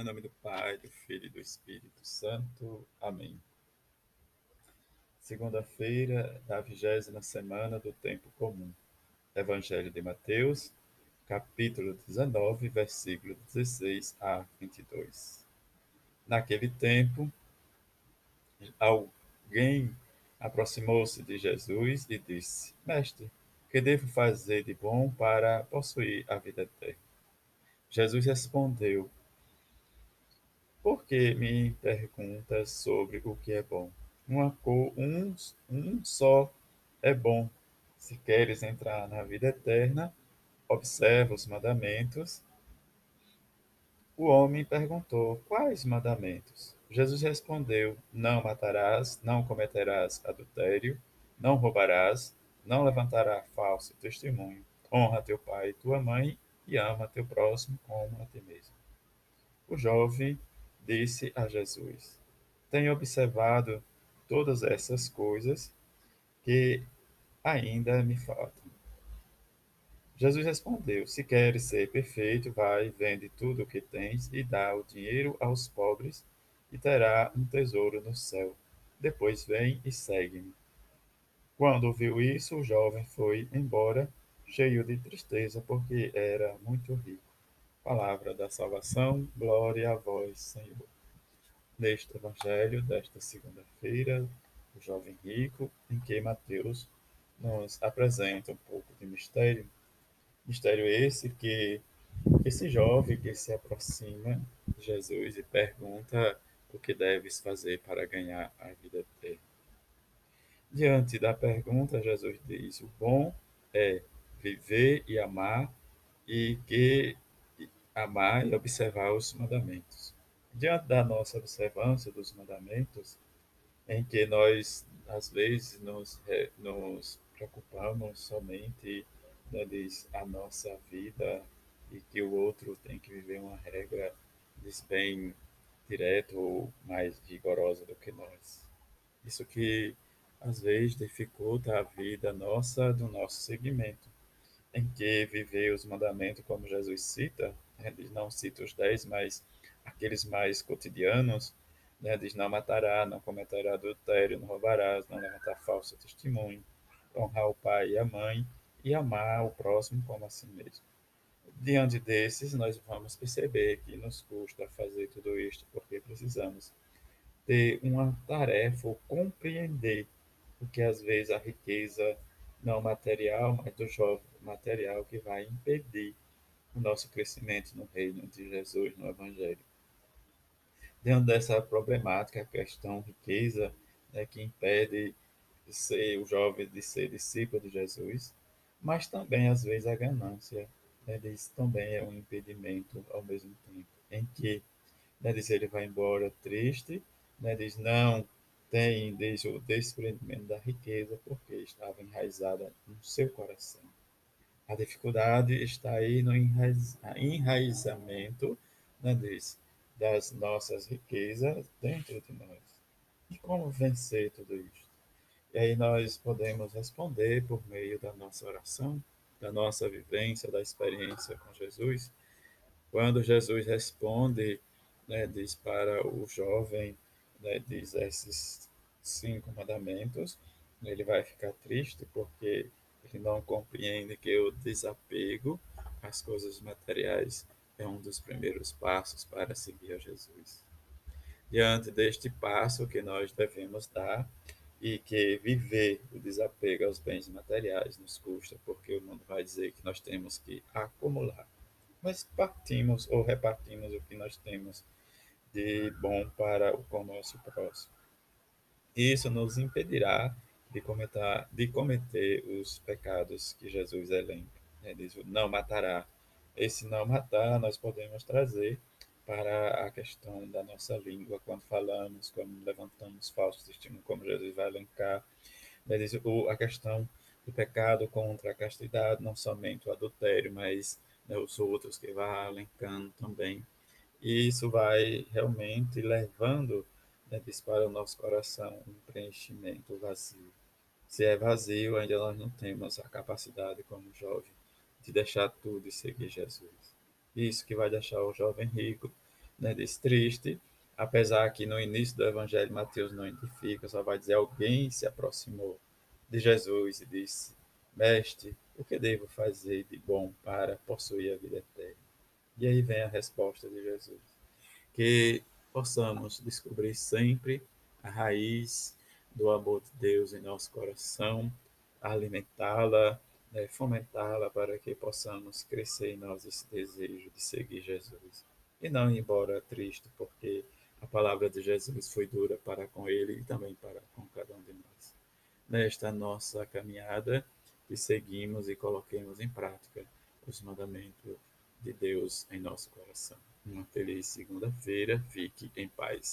Em nome do Pai, do Filho e do Espírito Santo. Amém. Segunda-feira da vigésima semana do Tempo Comum. Evangelho de Mateus, capítulo 19, versículo 16 a 22. Naquele tempo, alguém aproximou-se de Jesus e disse: Mestre, que devo fazer de bom para possuir a vida eterna? Jesus respondeu: Por que me perguntas sobre o que é bom? Uma cor, um, um só é bom. Se queres entrar na vida eterna, observa os mandamentos. O homem perguntou: Quais mandamentos? Jesus respondeu: Não matarás, não cometerás adultério, não roubarás, não levantará falso testemunho. Honra teu pai e tua mãe e ama teu próximo como a ti mesmo. O jovem disse a Jesus: Tenho observado todas essas coisas que ainda me faltam. Jesus respondeu: Se queres ser perfeito, vai, vende tudo o que tens e dá o dinheiro aos pobres, e terá um tesouro no céu. Depois vem e segue-me. Quando ouviu isso, o jovem foi embora, cheio de tristeza, porque era muito rico. Palavra da salvação, glória a vós, Senhor. Neste evangelho desta segunda-feira, o jovem rico, em que Mateus nos apresenta um pouco de mistério. Mistério esse que esse jovem que se aproxima de Jesus e pergunta o que deves fazer para ganhar a vida eterna. Diante da pergunta, Jesus diz: o bom é viver e amar e que amar e observar os mandamentos. Diante da nossa observância dos mandamentos, em que nós às vezes nos, nos preocupamos somente né, diz, a nossa vida e que o outro tem que viver uma regra diz, bem direta ou mais rigorosa do que nós. Isso que às vezes dificulta a vida nossa do nosso segmento, em que viver os mandamentos, como Jesus cita, diz, não cita os dez, mas aqueles mais cotidianos, né, diz não matará, não cometerá adultério, não roubarás, não levantar falso testemunho, honrar o pai e a mãe e amar o próximo como a si mesmo. Diante desses, nós vamos perceber que nos custa fazer tudo isto porque precisamos ter uma tarefa ou compreender porque às vezes a riqueza não material, mas do jovem material que vai impedir o nosso crescimento no reino de Jesus, no Evangelho. Dentro dessa problemática, a questão riqueza, né, que impede de ser o jovem de ser discípulo de Jesus, mas também às vezes a ganância, né, isso também é um impedimento ao mesmo tempo, em que né, diz ele vai embora triste, né, diz não tem desde o desprendimento da riqueza, porque estava enraizada no seu coração. A dificuldade está aí no enraiz, enraizamento né, das nossas riquezas dentro de nós. E como vencer tudo isso? E aí nós podemos responder por meio da nossa oração, da nossa vivência, da experiência com Jesus. Quando Jesus responde, né, diz para o jovem né, diz esses cinco mandamentos, ele vai ficar triste porque ele não compreende que o desapego às coisas materiais é um dos primeiros passos para seguir a Jesus. Diante deste passo que nós devemos dar e que viver o desapego aos bens materiais nos custa, porque o mundo vai dizer que nós temos que acumular. Mas partimos ou repartimos o que nós temos de bom para o nosso próximo. Isso nos impedirá de cometer, de cometer os pecados que Jesus elenca. Né? Diz, não matará. Esse não matar nós podemos trazer para a questão da nossa língua, quando falamos, quando levantamos falsos testemunhos, como Jesus vai elencar. Né? Diz, o, a questão do pecado contra a castidade, não somente o adultério, mas né, os outros que vai elencando também. E isso vai realmente levando né, para o nosso coração um preenchimento vazio. Se é vazio, ainda nós não temos a capacidade, como jovem, de deixar tudo e seguir Jesus. Isso que vai deixar o jovem rico né, triste, apesar que no início do Evangelho Mateus não identifica, só vai dizer alguém se aproximou de Jesus e disse: Mestre, o que devo fazer de bom para possuir a vida eterna? E aí vem a resposta de Jesus. Que possamos descobrir sempre a raiz do amor de Deus em nosso coração, alimentá-la, né, fomentá-la para que possamos crescer em nós esse desejo de seguir Jesus. E não ir embora triste, porque a palavra de Jesus foi dura para com ele e também para com cada um de nós. Nesta nossa caminhada, que seguimos e coloquemos em prática os mandamentos de Deus em nosso coração. Uma feliz segunda-feira, fique em paz.